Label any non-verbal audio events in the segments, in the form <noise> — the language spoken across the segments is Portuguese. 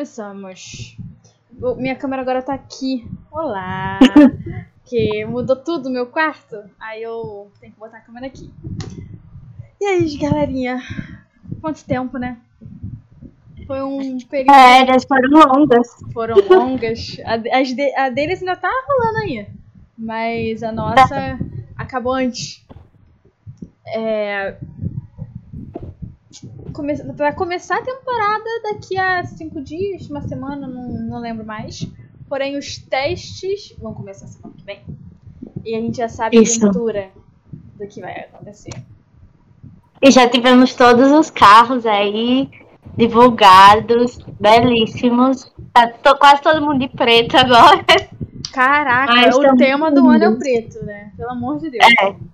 Começamos. Minha câmera agora tá aqui. Olá! <laughs> que mudou tudo o meu quarto. Aí eu tenho que botar a câmera aqui. E aí, galerinha? Quanto tempo, né? Foi um período. Férias foram longas. Foram longas. A, as de- a deles ainda tá rolando aí. Mas a nossa acabou antes. É... Come... Vai começar a temporada daqui a cinco dias, uma semana, não, não lembro mais. Porém, os testes vão começar semana que vem. E a gente já sabe a Isso. aventura do que vai acontecer. E já tivemos todos os carros aí divulgados, belíssimos. Tá to- quase todo mundo de preto agora. Caraca, Ai, o estão tema do ano é o preto, né? Pelo amor de Deus. É.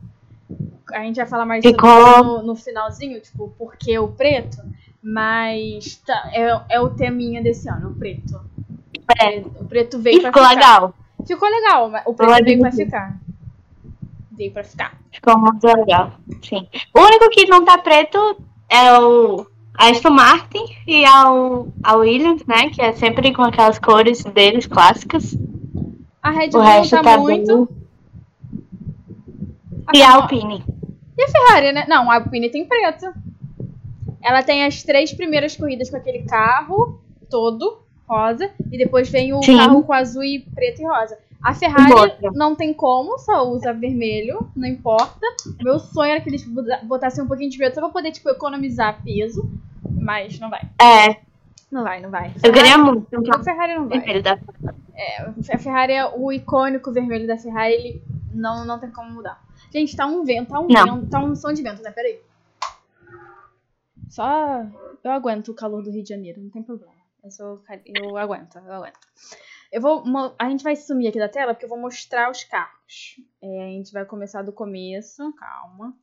A gente vai falar mais sobre isso no, no finalzinho, tipo, por que o preto? Mas tá, é, é o teminha desse ano, o preto. É. O preto veio E pra ficou ficar. legal. Ficou legal, mas o preto veio pra ficar. Veio pra ficar. Ficou muito legal. Sim. O único que não tá preto é o Aston Martin e ao, a Williams, né? Que é sempre com aquelas cores deles clássicas. A Red O Bull resto tá, tá muito. bem. E a Alpine. E a Ferrari, né? Não, a Alpine tem preto. Ela tem as três primeiras corridas com aquele carro todo rosa e depois vem o Sim. carro com azul e preto e rosa. A Ferrari não tem como, só usa vermelho, não importa. Meu sonho era que eles botassem um pouquinho de preto só pra poder tipo economizar peso, mas não vai. É, Não vai, não vai. eu queria muito um A Ferrari não vai. vermelho da A Ferrari é o icônico vermelho da Ferrari, ele não, não tem como mudar. Gente, tá um vento, tá um Não. vento, tá um som de vento, né? Peraí. Só eu aguento o calor do Rio de Janeiro, não tem problema. Eu, sou, eu aguento, eu aguento. Eu vou, a gente vai sumir aqui da tela porque eu vou mostrar os carros. É, a gente vai começar do começo, calma.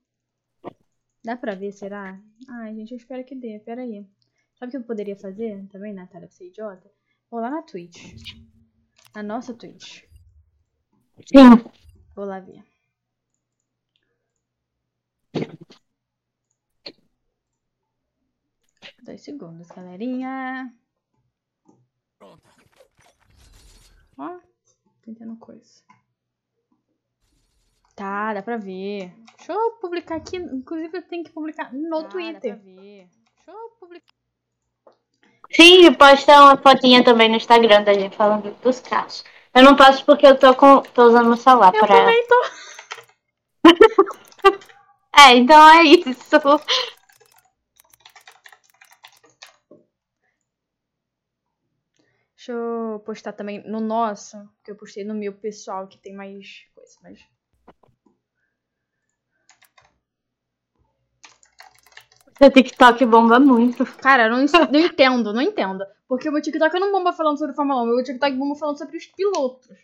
Dá pra ver, será? Ai, gente, eu espero que dê, peraí. Sabe o que eu poderia fazer também, Natália, pra ser idiota? Vou lá na Twitch. Na nossa Twitch. Sim. Vou lá ver. Dois segundos, galerinha. Ó, tentando coisa. Tá, dá pra ver. Deixa eu publicar aqui. Inclusive, eu tenho que publicar no Twitter. Dá pra ver. Deixa eu publicar. Sim, posta uma fotinha também no Instagram da gente falando dos carros. Eu não posso porque eu tô, com, tô usando meu celular Eu pra. também tô. <laughs> É, então é isso. <laughs> Deixa eu postar também no nosso, que eu postei no meu pessoal, que tem mais coisa, mas. Seu TikTok bomba muito. Cara, eu não, não entendo, não entendo. Porque o meu TikTok não bomba falando sobre Fórmula 1, o meu TikTok bomba falando sobre os pilotos.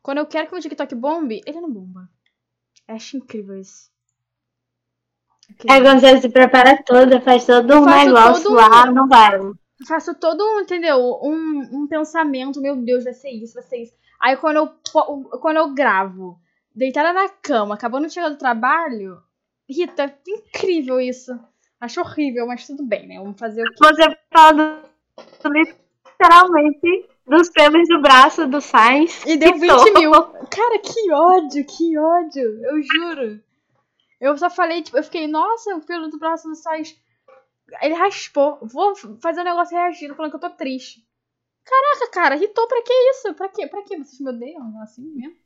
Quando eu quero que o meu TikTok bombe, ele não bomba. Eu acho incrível isso. É quando você se prepara toda, faz todo um negócio todo lá, não vai. Eu faço todo um, entendeu? Um, um pensamento, meu Deus, vai ser isso, vai ser isso. Aí quando eu, quando eu gravo, deitada na cama, acabando de chegar do trabalho, Rita, é incrível isso. Acho horrível, mas tudo bem, né? Vamos fazer o que. Você fala do- literalmente dos pelos do braço do Sainz. E deu que 20 tô- mil. Cara, que ódio, que ódio. Eu juro. Eu só falei, tipo, eu fiquei, nossa, o pelo do braço do Sais. Ele raspou. Vou fazer um negócio reagindo, falando que eu tô triste. Caraca, cara, irritou pra que isso? Pra quê? Pra quê? Vocês me odeiam assim mesmo?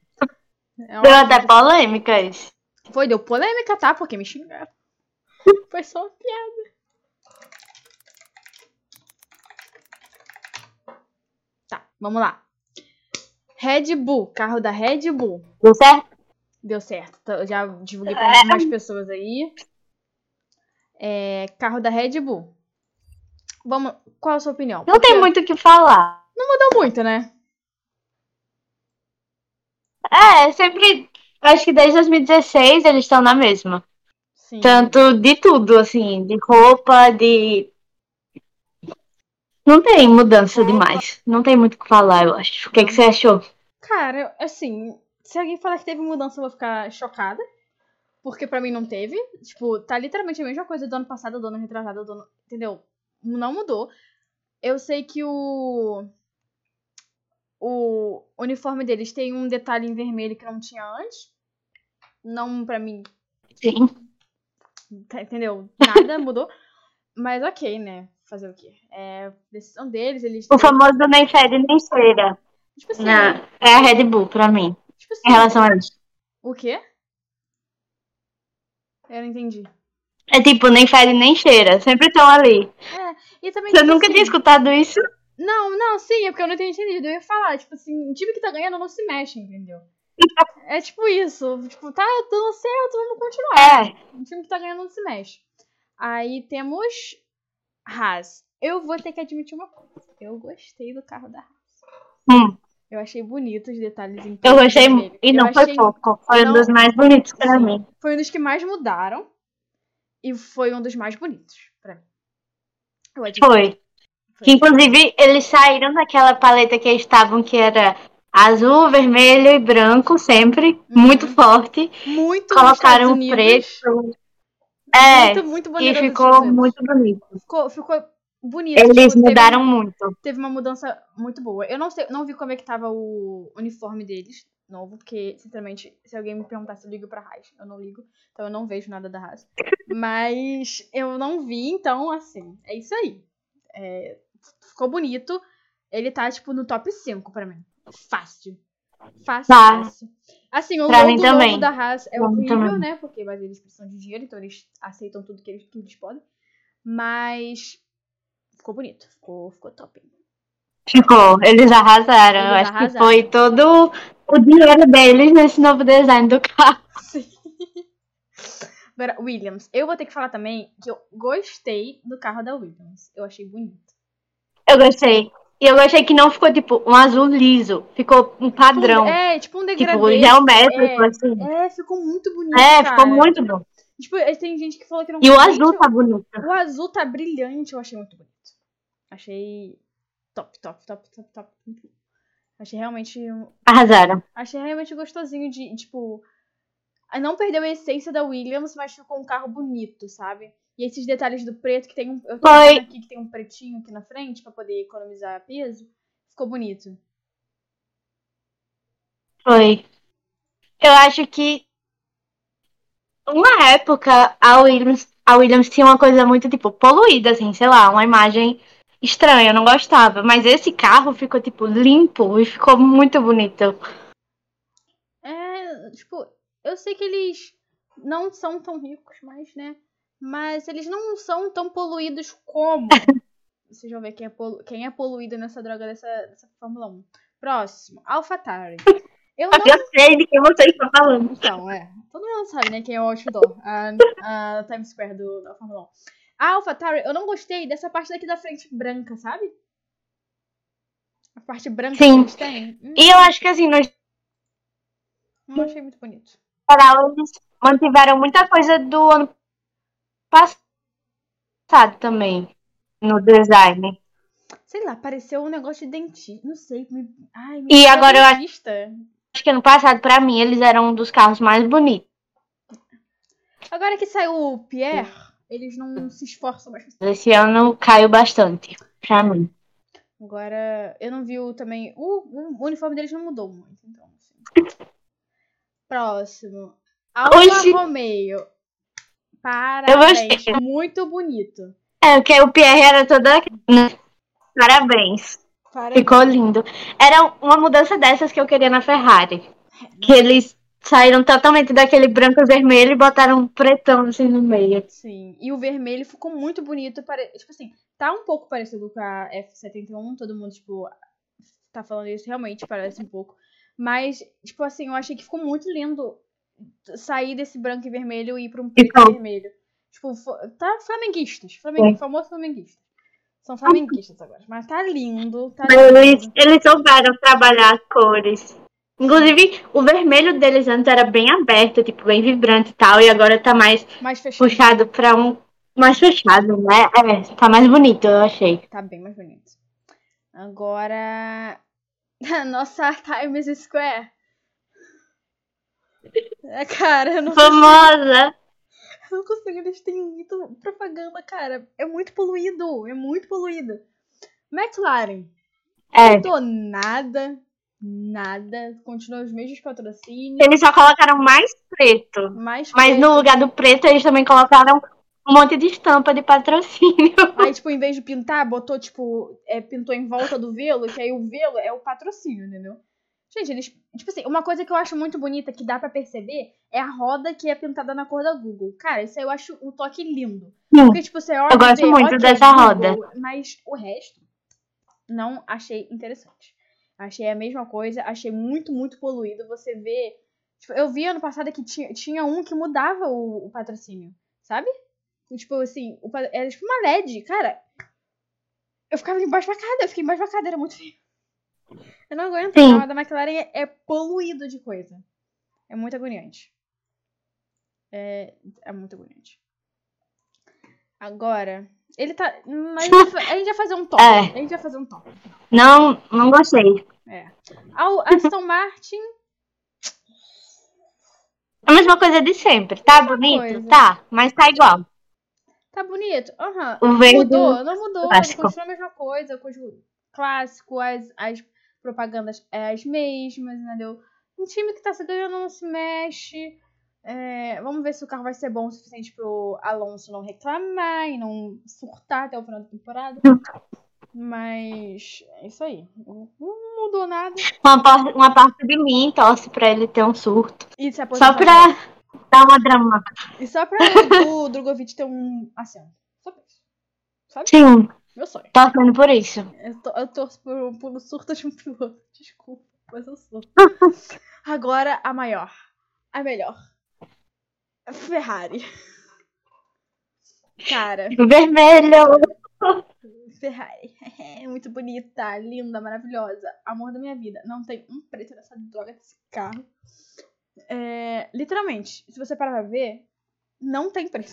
É Deu até polêmicas. Foi, deu polêmica, tá? Porque me xingaram. <laughs> Foi só uma piada. Tá, vamos lá. Red Bull, carro da Red Bull. Deu certo? Deu certo. Eu já divulguei pra mais pessoas aí. É, carro da Red Bull. Vamos, qual a sua opinião? Não tem Porque muito o que falar. Mudou muito, né? É, sempre. Acho que desde 2016 eles estão na mesma. Sim. Tanto de tudo, assim, de roupa, de. Não tem mudança demais. Não tem muito o que falar, eu acho. O que, que você achou? Cara, assim, se alguém falar que teve mudança, eu vou ficar chocada. Porque pra mim não teve. Tipo, tá literalmente a mesma coisa do ano passado, do ano retrasado, do ano. Entendeu? Não mudou. Eu sei que o. O uniforme deles tem um detalhe em vermelho que não tinha antes. Não pra mim. Sim. Tá, entendeu? Nada <laughs> mudou. Mas ok, né? Fazer o quê? É decisão deles, eles. O famoso nem fede nem cheira. Tipo assim. Não, é a Red Bull pra mim. Tipo assim. Em relação a isso. O quê? Eu não entendi. É tipo, nem fede nem cheira. Sempre estão ali. E também. Você tipo nunca assim, tinha escutado isso? Não, não, sim, é porque eu não tinha entendido. Eu ia falar, tipo assim, o time que tá ganhando não se mexe, entendeu? <laughs> É tipo isso. Tipo, tá dando certo, vamos continuar. É. O time que tá ganhando não se mexe. Aí temos Haas. Eu vou ter que admitir uma coisa. Eu gostei do carro da Haas. Hum, Eu achei bonito os detalhes em eu muito. E Eu não foi achei- pouco. Foi não- um dos mais bonitos pra Sim. mim. Foi um dos que mais mudaram. E foi um dos mais bonitos pra mim. Eu admito. Foi. Que inclusive eles saíram daquela paleta que eles estavam, que era azul, vermelho e branco, sempre. Uhum. Muito forte. Muito Colocaram preto. É. Muito, muito E bandeira dos ficou muito bonito. Ficou, ficou bonito. Eles tipo, teve- mudaram muito. teve uma mudança muito boa. Eu não sei, não vi como é que tava o uniforme deles, novo, porque, sinceramente, se alguém me perguntasse, eu ligo pra Haas. Eu não ligo, então eu não vejo nada da Haas. Mas eu não vi, então, assim, é isso aí. É, ficou bonito. Ele tá, tipo, no top 5 pra mim. Fácil. Fácil, Tá. fácil. Assim, o Pra logo novo da Haas é horrível, né? Porque mas eles precisam de dinheiro, então eles aceitam tudo que eles, que eles podem. Mas ficou bonito. Ficou, ficou top. Ficou. Eles arrasaram. Eles Eu acho arrasaram. que foi todo o dinheiro deles nesse novo design do carro. Sim. Williams. Eu vou ter que falar também que eu gostei do carro da Williams. Eu achei bonito. Eu gostei. E eu gostei que não ficou, tipo, um azul liso. Ficou um padrão. É, tipo um degradê. tipo, geométrico, é, assim. É, ficou muito bonito, É, cara. ficou muito bom. Tipo, tem gente que falou que não E o azul tá bonito. O azul tá brilhante, eu achei muito bonito. Achei top, top, top, top, top. Achei realmente. Arrasaram. Achei realmente gostosinho de, tipo. Não perdeu a essência da Williams, mas ficou um carro bonito, sabe? E esses detalhes do preto, que tem um. Eu tô Foi. aqui que tem um pretinho aqui na frente pra poder economizar peso. Ficou bonito. Foi. Eu acho que uma época a Williams, a Williams tinha uma coisa muito, tipo, poluída, assim, sei lá, uma imagem estranha, eu não gostava. Mas esse carro ficou, tipo, limpo e ficou muito bonito. É, tipo, eu sei que eles não são tão ricos, mas, né? Mas eles não são tão poluídos como. <laughs> Vocês vão ver quem é, polu- quem é poluído nessa droga dessa, dessa Fórmula 1. Próximo, AlphaTauri. Eu não. Eu sei de quem você está falando. Então, é. Todo mundo sabe, né? Quem é o outdoor. A, a Times Square do, da Fórmula 1. A AlphaTauri, eu não gostei dessa parte daqui da frente branca, sabe? A parte branca Sim. que eles têm. Hum, E eu acho que, assim, no não achei muito bonito. eles mantiveram muita coisa do ano passado também, no design. Sei lá, pareceu um negócio de dentista. Não sei. Me... Ai, me E agora eu acho-. Acho que ano passado, pra mim, eles eram um dos carros mais bonitos. Agora que saiu o Pierre, eles não se esforçam mais. Esse ano caiu bastante, pra mim. Agora, eu não vi o também. O, o uniforme deles não mudou muito, então. Assim. Próximo. Alfa Oxi. Romeo. Parabéns. Muito bonito. É, porque o Pierre era toda. Parabéns. Parabéns. Ficou lindo. Era uma mudança dessas que eu queria na Ferrari. Que eles saíram totalmente daquele branco e vermelho e botaram um pretão assim no meio. Sim. E o vermelho ficou muito bonito. Pare... Tipo assim, tá um pouco parecido com a F71. Todo mundo, tipo, tá falando isso. Realmente parece um pouco. Mas, tipo assim, eu achei que ficou muito lindo sair desse branco e vermelho e ir pra um preto Ficou. e vermelho. Tipo, tá flamenguistas. Flamengu... Famoso flamenguista. São flamenguistas agora. Mas tá lindo. Tá Eles, lindo. eles souberam trabalhar as cores. Inclusive, o vermelho deles antes era bem aberto, tipo, bem vibrante e tal, e agora tá mais Mais fechado. puxado pra um. Mais fechado, né? É, tá mais bonito, eu achei. Tá bem mais bonito. Agora. A <laughs> nossa Times Square. É, cara, eu não Famosa. Eu não consigo, eles têm muito propaganda, cara. É muito poluído, é muito poluído. McLaren, É. mudou nada, nada. Continua os mesmos patrocínios. Eles só colocaram mais preto. Mais Mas preto. no lugar do preto, eles também colocaram um monte de estampa de patrocínio. <laughs> Aí, tipo, em vez de pintar, botou, tipo, é, pintou em volta do velo, que aí o velo é o patrocínio, entendeu? Gente, eles. Tipo assim, uma coisa que eu acho muito bonita, que dá pra perceber, é a roda que é pintada na cor da Google. Cara, isso aí eu acho um toque lindo. Sim. Porque, tipo, você olha. Eu gosto muito dessa Google, Mas o resto, não achei interessante. Achei a mesma coisa, achei muito, muito poluído. Você vê. Tipo, eu vi ano passado que tinha, tinha um que mudava o, o patrocínio, sabe? E, Tipo assim, o, era tipo uma LED, cara. Eu ficava embasbacada, eu fiquei embasbacada, era muito feio. Eu não aguento, Sim. o carro da McLaren é, é poluído de coisa. É muito agoniante. É, é muito agoniante. Agora, ele tá. mas <laughs> A gente, vai- a fazer um top. É. A gente vai fazer um top. Não, não gostei. É. Ao Aston Martin, A mesma coisa de sempre. Tá bonito? coisa. Tá, mas tá igual. tá bonito. Aham. O verde. Mudou, não mudou. Ele clássico. continua a mesma coisa. O clássico, as, as propagandas é as mesmas, entendeu? Um time que tá se ganhando não se mexe. É, vamos ver se o carro vai ser bom o suficiente pro Alonso não reclamar e não surtar até o final da temporada. Mas é isso aí. Não mudou nada. Uma, par- uma parte de mim torce pra ele ter um surto. Só pra dar uma drama. E só pra o <laughs> Drogovic ter um assento. Só pra isso. Sabe? Sim, Meu sonho. torcendo por isso. Eu, to- eu torço por, por um surto de um piloto. Desculpa, mas eu sou. <laughs> Agora a maior. A melhor. Ferrari. Cara, Vermelho. Ferrari. <laughs> Muito bonita, linda, maravilhosa. Amor da minha vida. Não tem um preto nessa droga desse carro. É, literalmente, se você parar pra ver, não tem preto.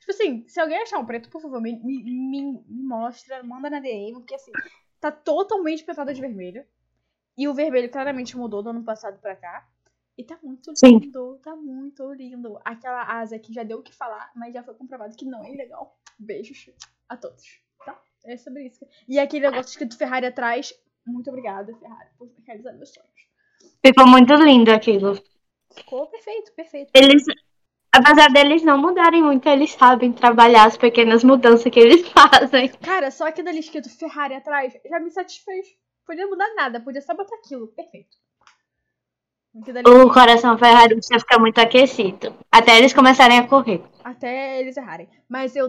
Tipo assim, se alguém achar um preto, por favor, me, me, me, mostra, manda na DM, porque assim, tá totalmente pintada de vermelho. E o vermelho claramente mudou do ano passado pra cá. E tá muito Sim. lindo, tá muito lindo. Aquela asa que já deu o que falar, mas já foi comprovado que não é ilegal. Beijos a todos, tá? É sobre isso. E aquele negócio escrito Ferrari atrás. Muito obrigada, Ferrari, por realizar meus sonhos. Ficou muito lindo aquilo. Ficou perfeito, perfeito. Eles, apesar deles não mudarem muito, eles sabem trabalhar as pequenas mudanças que eles <laughs> fazem. Cara, só aquilo ali escrito Ferrari atrás já me satisfez. Podia mudar nada, podia só botar aquilo. Perfeito. O coração ferrarista fica muito aquecido. Até eles começarem a correr. Até eles errarem. Mas eu.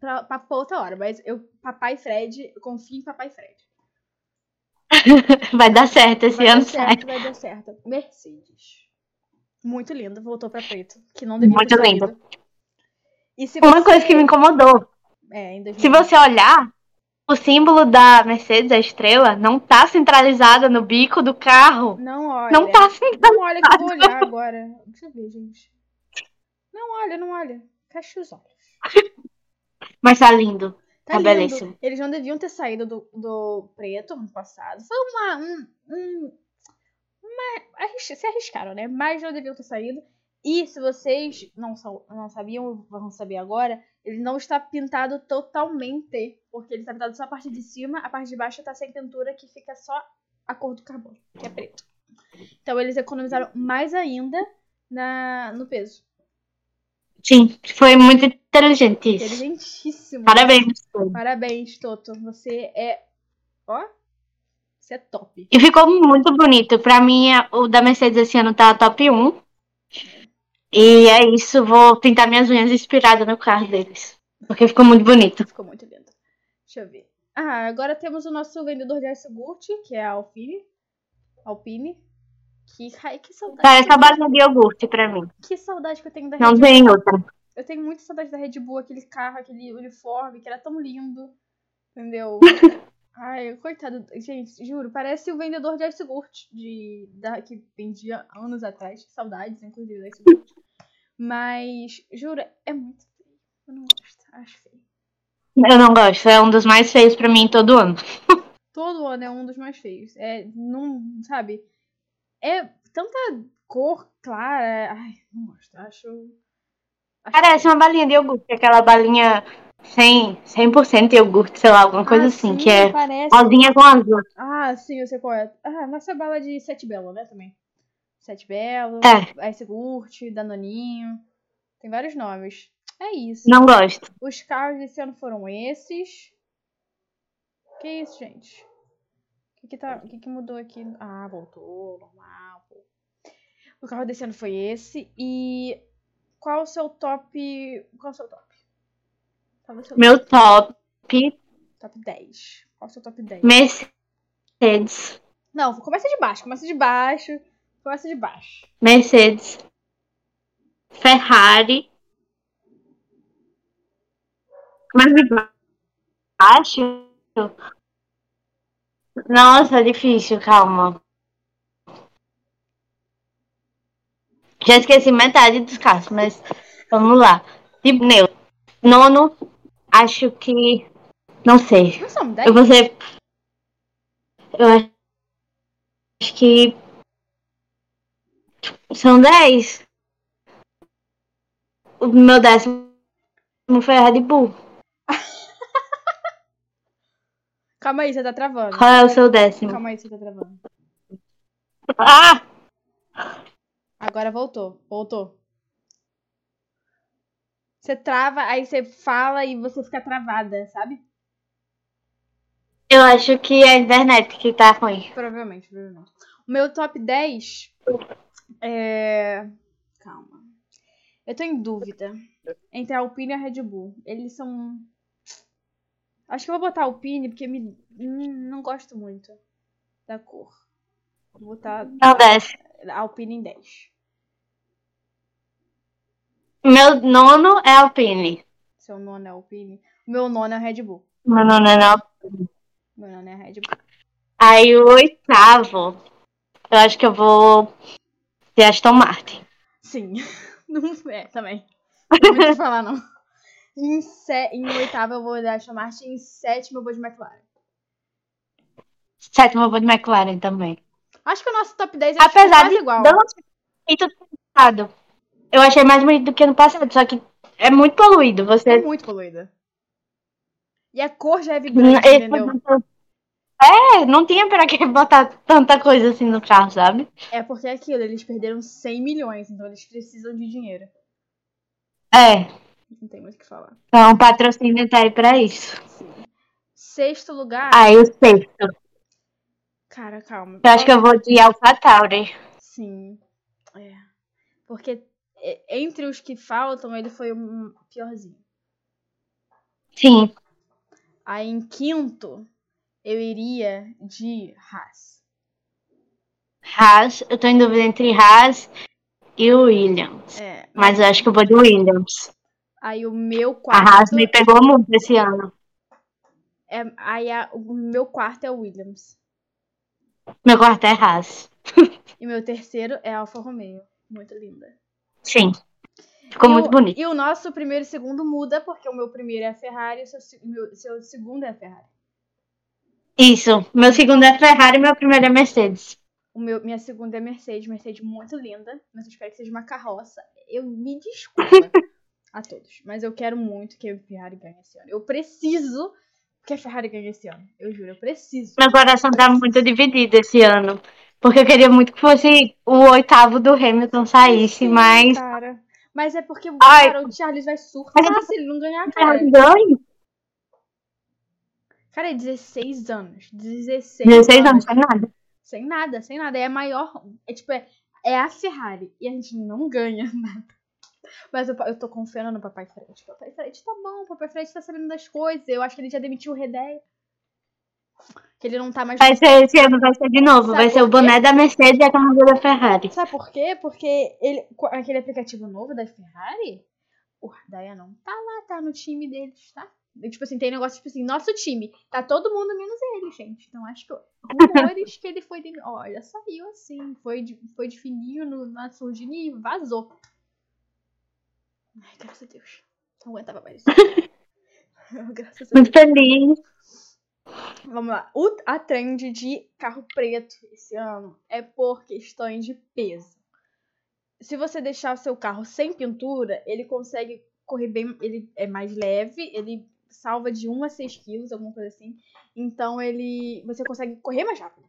Pra, pra, outra hora, mas eu. Papai Fred, eu confio em Papai Fred. <laughs> Vai dar certo esse Vai dar ano sai. certo, vai dar certo. Mercedes. Muito lindo, voltou pra preto. Que não devia Muito ter saído. lindo. E se Uma você- coisa que me incomodou. É, em 2000. Se você olhar, o símbolo da Mercedes, a estrela, não tá centralizada no bico do carro. Não olha. Não tá centralizada. Não olha que eu vou olhar agora. Deixa eu ver, gente. Não olha, não olha. Fecha os olhos. Mas tá lindo. Tá Tá lindo. belíssimo. Eles não deviam ter saído do, do preto ano passado. Foi uma. Um, um, uma se arriscaram, né? Mas não deviam ter saído. E se vocês não, não sabiam, vão saber agora, ele não está pintado totalmente. Porque ele está pintado só a parte de cima, a parte de baixo tá sem pintura, que fica só a cor do carbono, que é preto. Então eles economizaram mais ainda na, no peso. Sim, foi muito inteligente isso. Inteligentíssimo. Parabéns. Parabéns, Toto. Você é. Ó. Você é top. E ficou muito bonito. Pra mim, a- o da Mercedes esse ano tá top 1. E é isso, vou pintar minhas unhas inspirada no carro deles. Porque ficou muito bonito. Ficou muito lindo. Deixa eu ver. Ah, agora temos o nosso vendedor de iogurte, que é a Alpine. Alpine. Que, ai, que saudade. Parece a balinha de iogurte pra mim. Que saudade que eu tenho da Não Red tem Bull. outra. Eu tenho muita saudade da Red Bull, aquele carro, aquele uniforme, que era tão lindo. Entendeu? <laughs> Ai, coitado. Gente, juro, parece o vendedor de iogurte de, da, que vendia anos atrás. Saudades, inclusive, da iogurte. Mas, juro, é muito feio. Eu não gosto. Acho feio. Eu não gosto. É um dos mais feios pra mim todo ano. <laughs> Todo ano é um dos mais feios. É, não, sabe? É tanta cor clara. Ai, não gosto. Acho. acho Parece uma balinha de iogurte, aquela balinha 100%, 100 de iogurte, sei lá, alguma coisa Ah, assim, sim, que é Parece. rosinha com azul. Ah, sim, eu sei qual é. Ah, nossa bala de Sete Belo, né, também. Sete Belo, É. Ice Gurt, Danoninho. Tem vários nomes. É isso. Não gosto. Os carros desse ano foram esses. Que isso, gente? O que que, tá, que que mudou aqui? Ah, voltou, normal, pô. O carro desse ano foi esse. E qual o seu top... Qual o seu top? Qual o seu Meu top, top 10? Qual o seu top 10? Mercedes. Não, começa de baixo, começa de baixo. Começa de baixo. Mercedes. Ferrari. Mas baixo? Nossa, difícil, calma. Já esqueci metade dos carros, mas vamos lá. De meu, nono, acho que. Não sei. Não são 10? Eu vou ser. Eu acho que. São 10. O meu décimo foi a Red Bull. Calma aí, você tá travando. Qual é o seu décimo? Calma aí, você tá travando. Ah! Agora voltou. Voltou. Você trava, aí você fala e você fica travada, sabe? Eu acho que é a internet que tá ruim. Provavelmente, provavelmente. O meu top 10 é. Calma. Eu tô em dúvida entre a Alpine e a Red Bull. Eles são. Acho que eu vou botar a Alpine porque me... hum, não gosto muito da cor. Vou botar Não desce. a Alpine em 10. Meu nono é Alpine. Seu nono é Alpine. O meu nono é Red Bull. Meu nono é não. Meu nono é Red Bull. Aí o oitavo, eu acho que eu vou de Aston Martin. Sim. <laughs> Não é, também. Não o que falar, não. Em, sé... em oitavo eu vou dar Aston Martin. Em sétimo eu vou de McLaren. Sétimo eu vou de McLaren também. Acho que o nosso top 10 é Apesar quase de igual. ano passado. Eu achei mais bonito do que ano passado, só que é muito poluído. É Você. muito poluída. E a cor já é vibrante, Esse- entendeu? É, não tinha pra que <laughs> botar tanta coisa assim no carro, sabe? É porque é aquilo, eles perderam 100 milhões, então eles precisam de dinheiro. É, Não tem muito o que falar. então o patrocínio tá aí pra isso. Sim. Sexto lugar. Aí o sexto. Cara, calma. Eu acho que eu vou de AlphaTauri. Sim. É. Porque é, entre os que faltam, ele foi o piorzinho. Sim. Aí em quinto, eu iria de Haas. Haas, eu tô em dúvida entre Haas e o Williams. É. Mas eu acho que eu vou de Williams. Aí o meu A quarto. Haas me pegou muito esse ano. É, aí a- o meu quarto é o Williams. Meu quarto é Haas. E meu terceiro é a Alfa Romeo. Muito linda. Sim. Ficou E muito o- bonito. E o nosso primeiro e segundo muda, porque o meu primeiro é a Ferrari e o seu, se- meu- seu segundo é a Ferrari. Isso. Meu segundo é Ferrari e meu primeiro é Mercedes. O meu, minha segunda é Mercedes, Mercedes muito linda, mas eu espero que seja uma carroça. Eu me desculpa <laughs> a todos, mas eu quero muito que a Ferrari ganhe esse ano. Eu preciso que a Ferrari ganhe esse ano. Eu juro, eu preciso. Meu coração tá muito dividido esse ano. Porque eu queria muito que fosse o oitavo do Hamilton saísse, Sim, mas. Cara. Mas é porque Ai. cara, o Charles vai surtar Mas- se ele não ganhar, cara. Ganhe. Cara, é 16 anos. 16, 16 anos, não é nada. Sem nada, sem nada. É a maior. É tipo, é, é a Ferrari. E a gente não ganha <laughs> nada. Mas eu, eu tô confiando no Papai Fred. Papai Fred tá bom, Papai Fred tá sabendo das coisas. Eu acho que ele já demitiu o Redeia. Que ele não tá mais. Vai ser esse ano, vai ser de novo. Sabe vai ser o boné da Mercedes e a camisa da Ferrari. Sabe por quê? Porque ele, aquele aplicativo novo da Ferrari, o Redeia não tá lá, tá no time deles, tá? Tipo assim, tem negócio, tipo assim, nosso time, tá todo mundo menos ele, gente. Então acho que rumores que ele foi de... Olha, saiu assim, foi de, foi de fininho no, na surdina e vazou. Ai, graças a Deus. Não aguentava mais isso. <laughs> graças a Deus. Muito feliz. Vamos lá. O, a trend de carro preto esse ano é por questões de peso. se você deixar o seu carro sem pintura, ele consegue correr bem. Ele é mais leve, ele salva de 1 a 6 quilos, alguma coisa assim. Então ele. Você consegue correr mais rápido.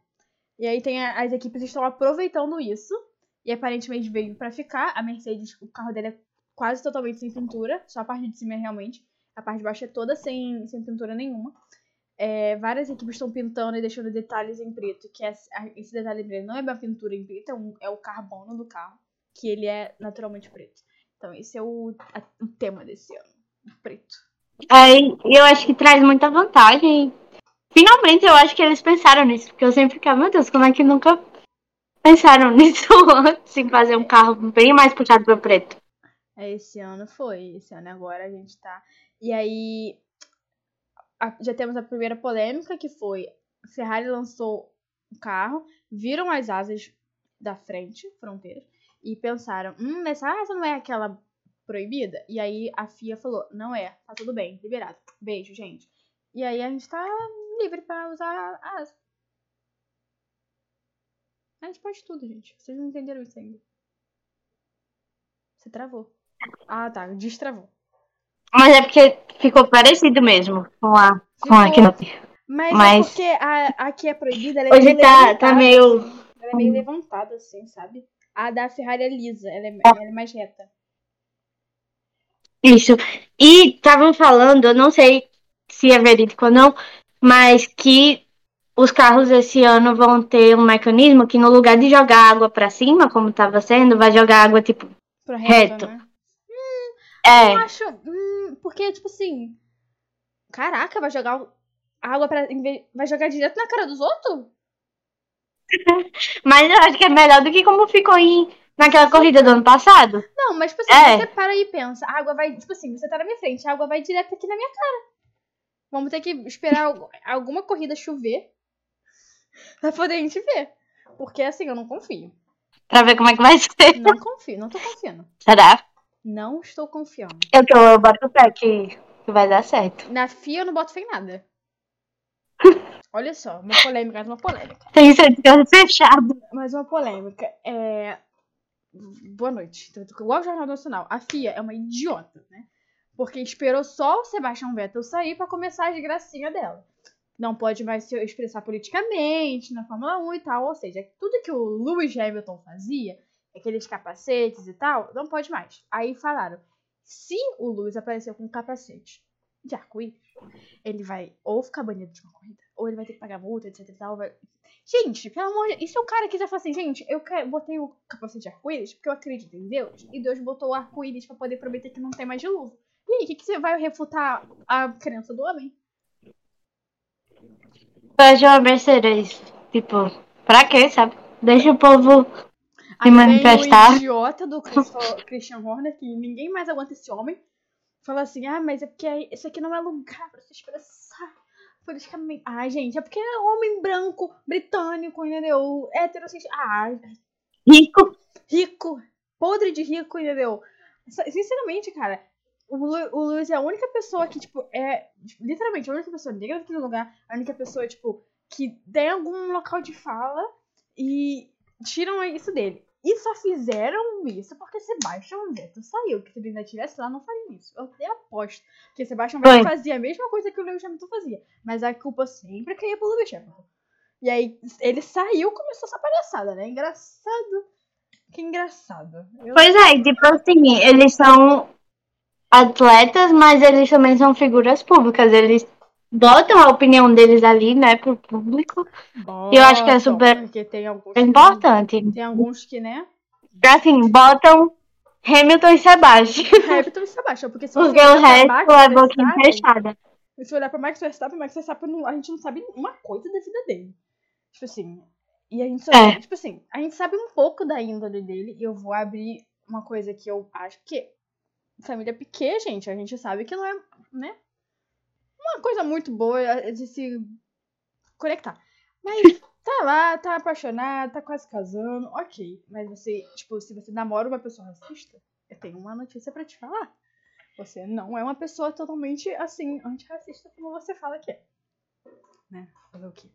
E aí tem a, as equipes estão aproveitando isso. E aparentemente veio para ficar. A Mercedes, o carro dela é quase totalmente sem pintura. Só a parte de cima é realmente. A parte de baixo é toda sem, sem pintura nenhuma. É, várias equipes estão pintando e deixando detalhes em preto. Que é, esse detalhe em preto não é uma pintura em preto, é, um, é o carbono do carro. Que ele é naturalmente preto. Então esse é o, a, o tema desse ano. Preto. Aí eu acho que traz muita vantagem. Finalmente eu acho que eles pensaram nisso. Porque eu sempre ficava, meu Deus, como é que nunca pensaram <laughs> nisso antes em fazer um carro bem mais puxado para preto? É, esse ano foi. Esse ano agora a gente tá. E aí. a- já temos a primeira polêmica que foi Ferrari lançou o carro, viram as asas da frente, fronteiras, e pensaram, hum, essa asa não é aquela proibida? E aí a FIA falou, não é, tá tudo bem, liberado. Beijo, gente. E aí a gente tá livre pra usar a asa. A gente pode tudo, gente. Vocês não entenderam isso ainda. Você travou. Ah, tá. Destravou. Mas é porque ficou parecido mesmo com a, com a. Keynote. Mas, Mas- é porque a, a que é proibida, ela é Hoje tá, levantada, tá meio. assim. Ela é meio levantada, assim, sabe? A da Ferrari é lisa, ela é, ela é mais reta. Isso. E estavam falando, eu não sei se é verídico ou não, mas que os carros esse ano vão ter um mecanismo que no lugar de jogar água pra cima, como estava sendo, vai jogar água tipo. Pro Reto. né? É, Eu acho. hum, porque, tipo assim. Caraca, vai jogar água pra. Vai jogar direto na cara dos outros? <laughs> mas eu acho que é melhor do que como ficou em, naquela corrida do ano passado. Não, mas, tipo assim, É. você para e pensa. A água vai. Tipo assim, você tá na minha frente, a água vai direto aqui na minha cara. Vamos ter que esperar algu- alguma corrida chover <laughs> pra poder a gente ver. Porque, assim, eu não confio. Pra ver como é que vai <laughs> ser. Não confio, não tô confiando. Será? Não estou confiando. Eu, tô, eu boto fé que, que vai dar certo. Na FIA eu não boto fé em nada. <laughs> Olha só, uma polêmica, mais uma polêmica. Tem casa fechado. Mais uma polêmica. É... Boa noite. Igual o Jornal Nacional. A FIA é uma idiota, né? Porque esperou só o Sebastian Vettel sair pra começar a desgracinha dela. Não pode mais se expressar politicamente na Fórmula 1 e tal. Ou seja, tudo que o Lewis Hamilton fazia, aqueles capacetes e tal, não pode mais. Aí falaram, se o Lewis aparecer com um capacete de arco-íris, ele vai ou ficar banido de uma corrida, ou ele vai ter que pagar multa, etc e tal. vai- Gente, pelo amor de... E se o cara quiser falar assim, gente, eu botei o capacete de arco-íris porque eu acredito em Deus, e Deus botou o arco-íris pra poder prometer que não tem mais dilúvio. E aí, o que, que você vai refutar a crença do homem? Faz uma Mercedes. Tipo, pra quê, sabe? Deixa o povo Aí manifestar. o idiota do Christian Horner, que ninguém mais aguenta esse homem, fala assim, ah, mas é porque esse aqui não é lugar pra se expressar politicamente. Ai, gente, é porque é homem branco, britânico, entendeu? Heterossexual. Ah, rico. rico, podre de rico, entendeu? Sinceramente, cara, o, Lu, o Luiz é a única pessoa que, tipo, é tipo, literalmente a única pessoa negra daquele lugar, a única pessoa, tipo, que tem algum local de fala e tiram isso dele. E só fizeram isso porque Sebastian Vettel saiu. Que se ele ainda estivesse lá, não faria isso. Eu até aposto que Sebastian Vettel fazia a mesma coisa que o Lewis Hamilton fazia. Mas a culpa sempre caía pro Lewis Hamilton. E aí, ele saiu começou essa palhaçada, né? Engraçado. Que engraçado. Eu- Pois é, tipo assim, eles são atletas, mas eles também são figuras públicas. Eles botam a opinião deles ali, né, pro público. eu acho que é Botam, super Porque tem alguns É que- importante. Tem alguns que, né? Assim, botam Hamilton e Sebastian. <laughs> Hamilton e Sebastian. Porque se você Porque o resto Max é boquinha fechada. Se olhar pra Max Verstappen, Max Verstappen, a gente não sabe uma coisa da vida dele. Tipo assim. E a gente só. É. Tipo assim, a gente sabe um pouco da índole dele. E eu vou abrir uma coisa que eu acho que. Família Piquet, gente, a gente sabe que não é, né? Uma coisa muito boa de se conectar. Mas <laughs> tá lá, tá apaixonado, tá quase casando, ok. Mas você, tipo, se você namora uma pessoa racista, eu tenho uma notícia pra te falar. Você não é uma pessoa totalmente, assim, antirracista como você fala que é. Né? Fazer o quê?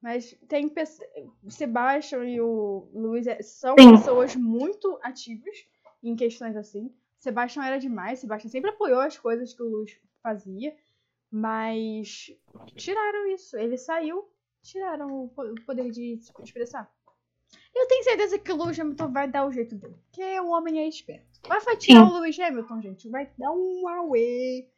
Mas tem pessoas. Sebastian e o Luiz é- são Sim. pessoas muito ativas em questões assim. Sebastian era demais, Sebastian sempre apoiou as coisas que o Luiz fazia, mas tiraram isso. Ele saiu, tiraram o po- o poder de se expressar. Eu tenho certeza que o Lewis Hamilton vai dar o jeito dele, porque o homem é esperto. Vai fatiar Sim. o Lewis Hamilton, gente, vai dar um away.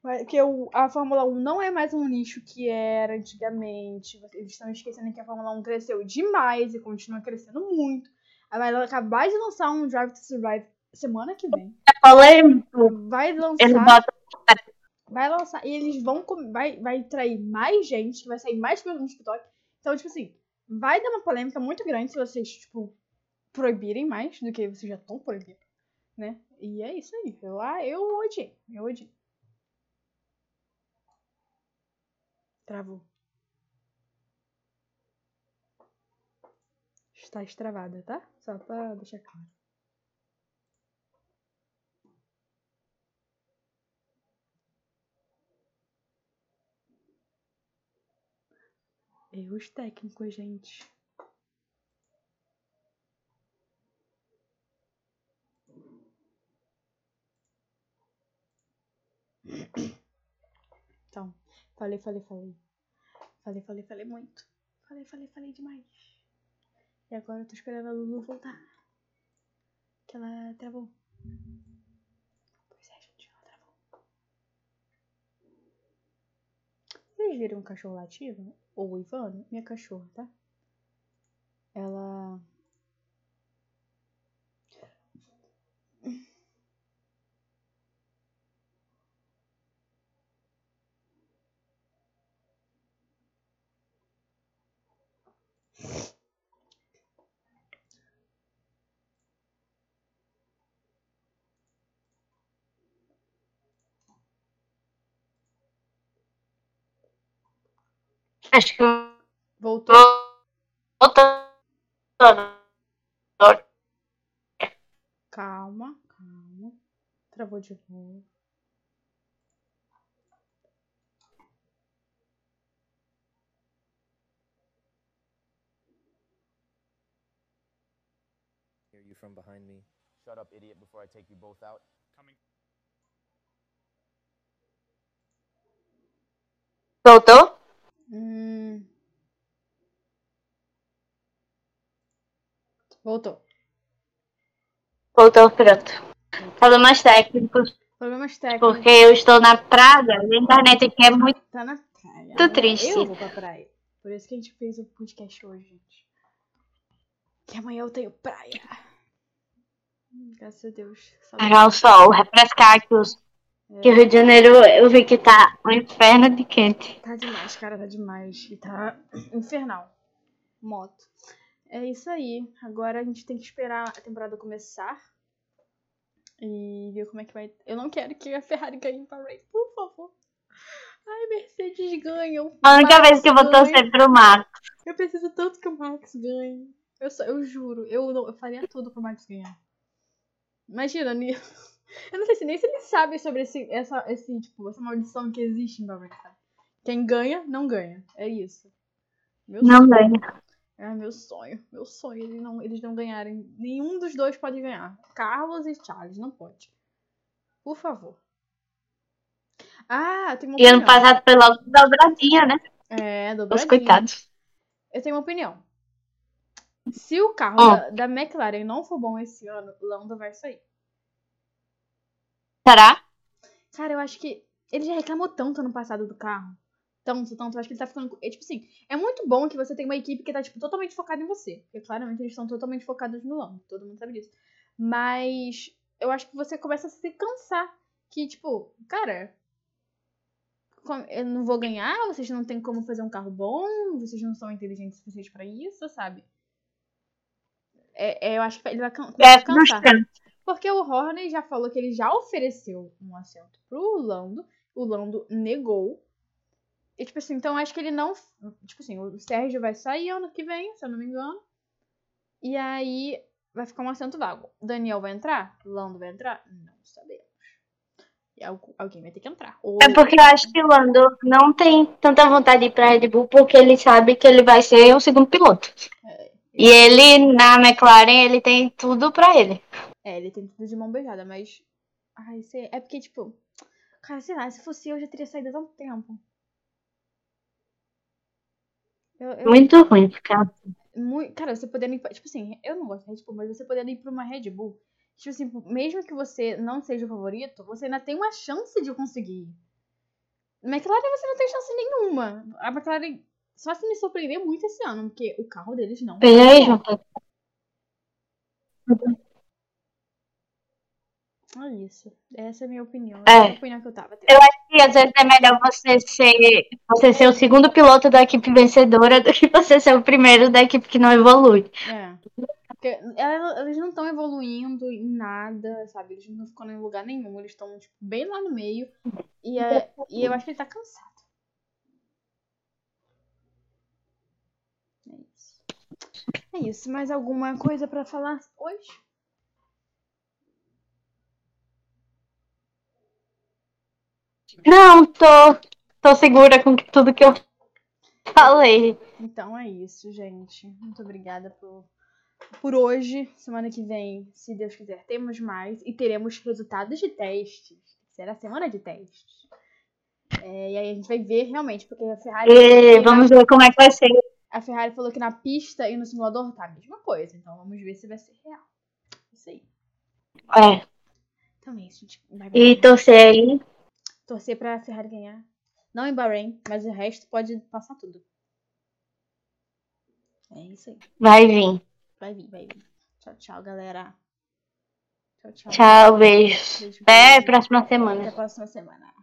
Porque a Fórmula 1 não é mais um nicho que era antigamente. Eles estão esquecendo que a Fórmula 1 cresceu demais e continua crescendo muito. Aí vai acabar de lançar um Drive to Survive semana que vem. É polêmico. Vai Ele lançar. bota. Vai lançar. E eles vão. Vai, vai trair mais gente, vai sair mais coisa no TikTok. Então, tipo assim, vai dar uma polêmica muito grande se vocês, tipo, proibirem mais do que vocês já estão proibindo. Né? E é isso aí. Eu, ah, eu odiei. Eu odiei. Travou. Está estravada, tá? Só pra deixar claro. Erros técnicos, gente. Então, falei, falei, falei. Falei, falei, falei muito. Falei, falei, falei demais. E agora eu tô esperando a Lulu voltar. Que ela travou. Pois é, gente, ela travou. Vocês viram o cachorro latindo? Ou o Ivano? Minha cachorra, tá? Ela. Acho que Voltou? voltou. Calma, calma. Travou de novo. Hear you from behind me. Shut up, idiot, before I take you both out. Voltou? Hum. Voltou. Voltou, pronto. Problemas técnicos, Problemas técnicos. porque eu estou na praia e a internet aqui é muito. Tá na praia. Triste. Eu vou pra praia. Por isso que a gente fez o podcast hoje, gente. Que amanhã eu tenho praia. Hum, Graças a Deus. Pegar o sol, refrescar que, os, que o Rio de Janeiro eu vi que tá um inferno de quente. Tá demais, cara, tá demais. E tá infernal. Moto. É isso aí. Agora a gente tem que esperar a temporada começar. E ver como é que vai. Eu não quero que a Ferrari ganhe pra Ray, por favor. Ai, Mercedes ganha. A única Max vez que eu vou torcer pro Marco. Eu preciso tanto que o Max ganhe. Eu, só, eu juro, eu, não- eu faria tudo pro Max ganhar. Imagina, ni- eu não sei se nem se ele sabe sobre esse, essa, esse, tipo, essa maldição que existe em sabe? Quem ganha, não ganha. É isso. Meu Não sonho. ganha. É meu sonho. Meu sonho. Eles não, eles não ganharem. Nenhum dos dois pode ganhar. Carlos e Charles, não pode. Por favor. Ah, tem uma E ano opinião. passado foi logo dobradinha, né? É, Os dobradinha. coitados. Eu tenho uma opinião. Se o carro Ó. da, da McLaren não for bom esse ano, Lando vai sair. Será? Cara, eu acho que ele já reclamou tanto ano passado do carro. Tanto, tanto. Eu acho que ele tá ficando. É, tipo assim, é muito bom que você tem uma equipe que tá, tipo, totalmente focada em você. Porque claramente eles estão totalmente focados no Lando. Todo mundo sabe disso. Mas eu acho que você começa a se cansar. Que, tipo, cara. Eu não vou ganhar, vocês não têm como fazer um carro bom, vocês não são inteligentes o suficiente pra isso, sabe? É, é, eu acho que ele vai can- começar É cansar. Porque o Horner já falou que ele já ofereceu um assento pro Lando. O Lando negou. E, tipo assim, então acho que ele não. Tipo assim, o Sérgio vai sair ano que vem, se eu não me engano. E aí vai ficar um assento vago. Daniel vai entrar? Lando vai entrar? Não sabemos. E algu- alguém vai ter que entrar. Ou... É porque eu acho que o Lando não tem tanta vontade de ir pra Red Bull porque ele sabe que ele vai ser o segundo piloto. E ele, na McLaren, ele tem tudo pra ele. É, ele tem tudo de mão beijada, mas. Ai, sei. É porque, tipo. Cara, sei lá, se fosse eu, eu já teria saído há tanto tempo. Eu, eu, Muito ruim ficar. mui- Cara, você podendo ir. pra- Tipo assim, eu não gosto de Red Bull, mas você podendo ir pra uma Red Bull. Tipo assim, mesmo que você não seja o favorito, você ainda tem uma chance de conseguir. McLaren você não tem chance nenhuma. A McLaren só se me surpreender muito esse ano, porque o carro deles não. Veja aí, tá. João. É isso. Essa é a minha opinião. É. É a opinião que eu tava tendo. Eu acho que às vezes é melhor você ser, você ser o segundo piloto da equipe vencedora do que você ser o primeiro da equipe que não evolui. É. Porque eles não estão evoluindo em nada, sabe? Eles não ficando em lugar nenhum. Eles estão, tipo, bem lá no meio. E, é, e eu acho que ele tá cansado. É isso. É isso. Mais alguma coisa pra falar hoje? Não, tô, tô segura com tudo que eu falei. Então é isso, gente. Muito obrigada por, por hoje. Semana que vem, se Deus quiser, temos mais. E teremos resultados de testes. Será semana de testes. É, e aí a gente vai ver realmente, porque a Ferrari. E vamos ver como é que vai ser. A Ferrari falou que na pista e no simulador tá a mesma coisa. Então vamos ver se vai ser real. Isso aí. É, Então é isso, gente. Vai, e torcer aí. Torcer pra Ferrari ganhar. Não em Bahrein, mas o resto pode passar tudo. É isso aí. Vai vir. Vai vir, vai vir. Tchau, tchau, galera. Tchau, tchau. Tchau, beijos. Beijo, Até a beijo. próxima Até semana. a próxima semana.